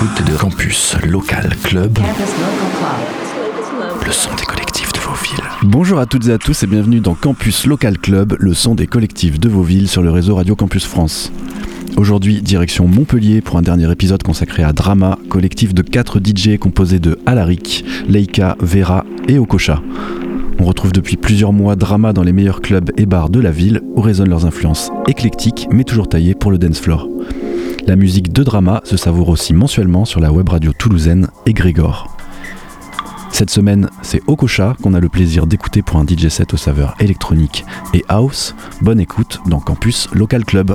l'écoute de Campus Local Club, le son des collectifs de vos villes. Bonjour à toutes et à tous et bienvenue dans Campus Local Club, le son des collectifs de vos villes sur le réseau Radio Campus France. Aujourd'hui, direction Montpellier pour un dernier épisode consacré à Drama, collectif de 4 DJ composés de Alaric, Leica, Vera et Okocha. On retrouve depuis plusieurs mois Drama dans les meilleurs clubs et bars de la ville où résonnent leurs influences éclectiques mais toujours taillées pour le dance floor. La musique de Drama se savoure aussi mensuellement sur la web radio toulousaine et Grégor. Cette semaine, c'est Okocha qu'on a le plaisir d'écouter pour un DJ set aux saveurs électroniques et house. Bonne écoute dans Campus Local Club.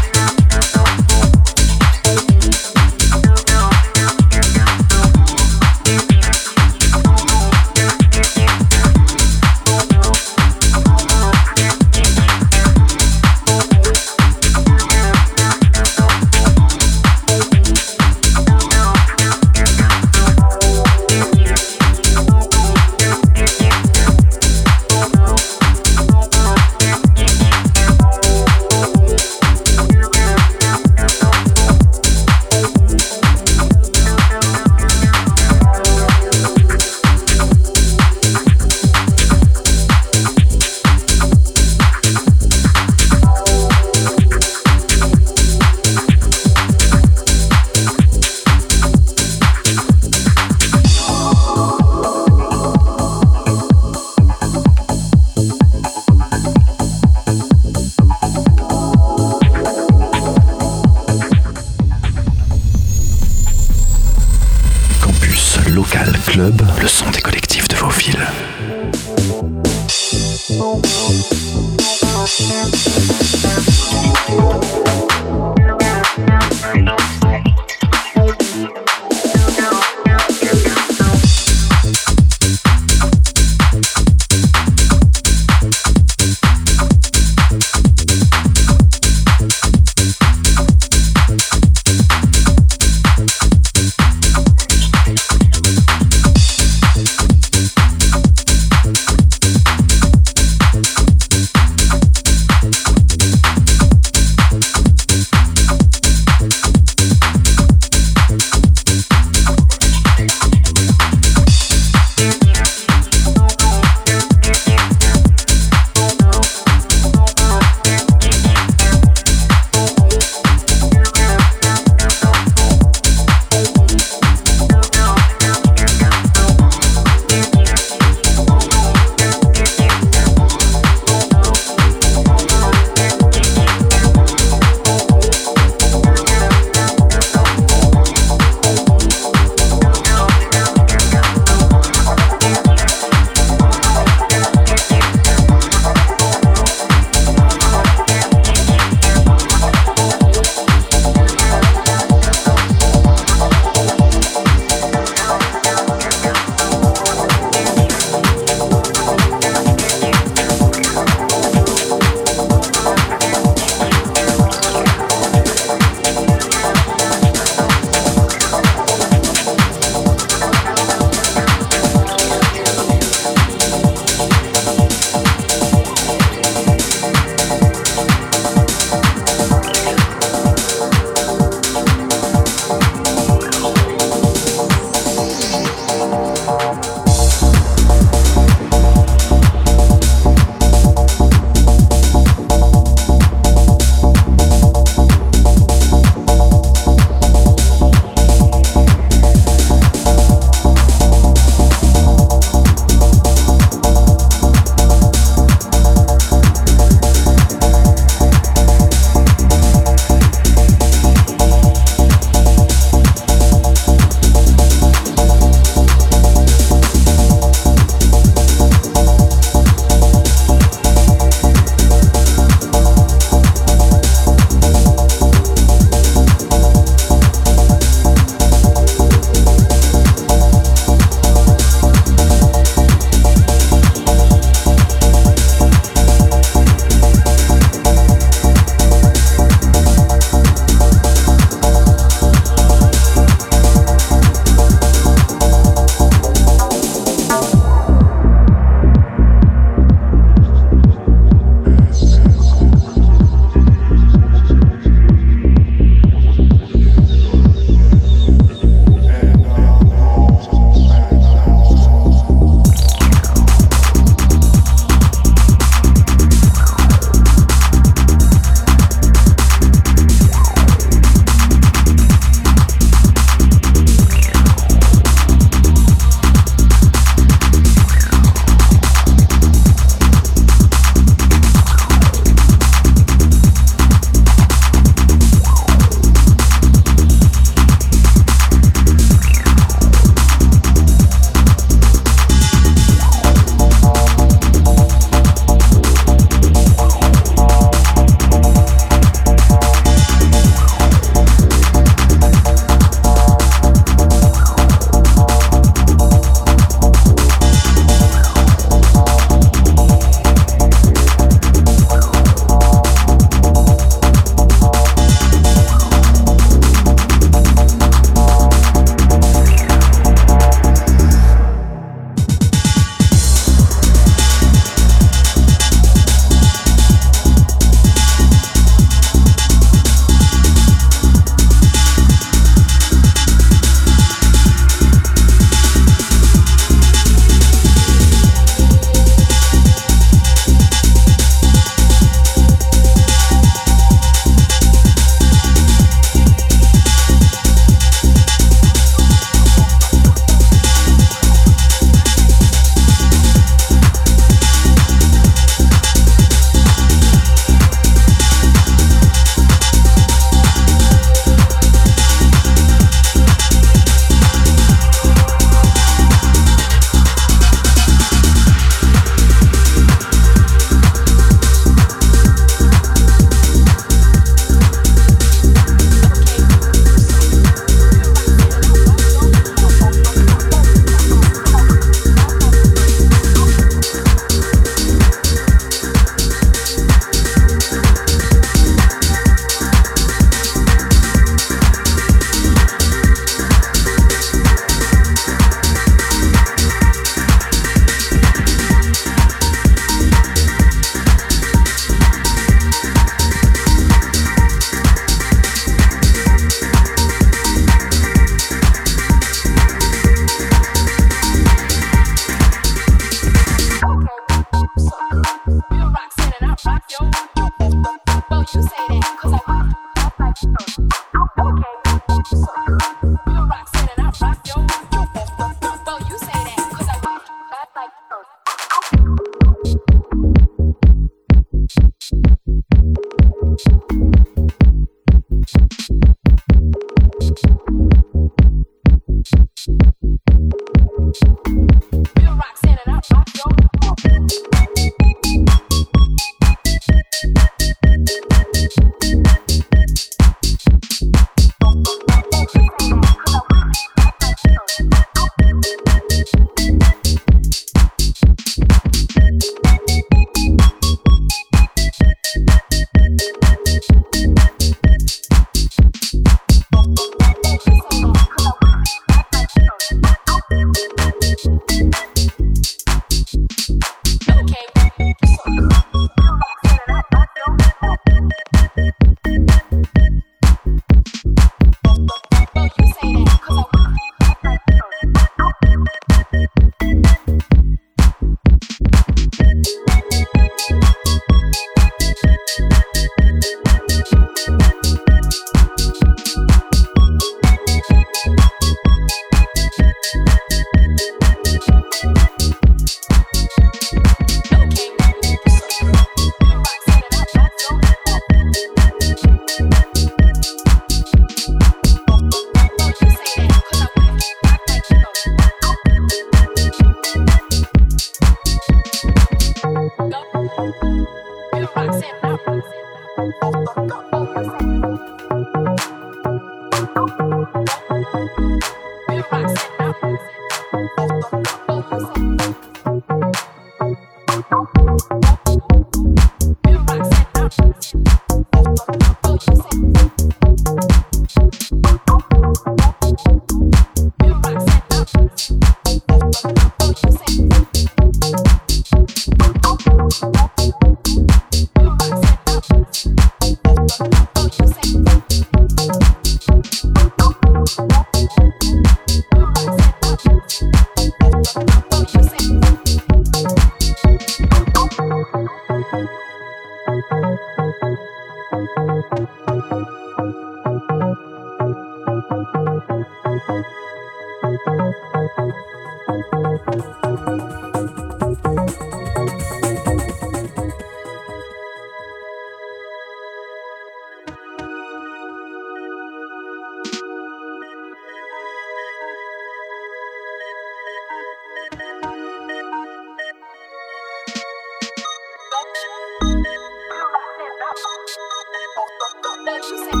Deixa eu ser.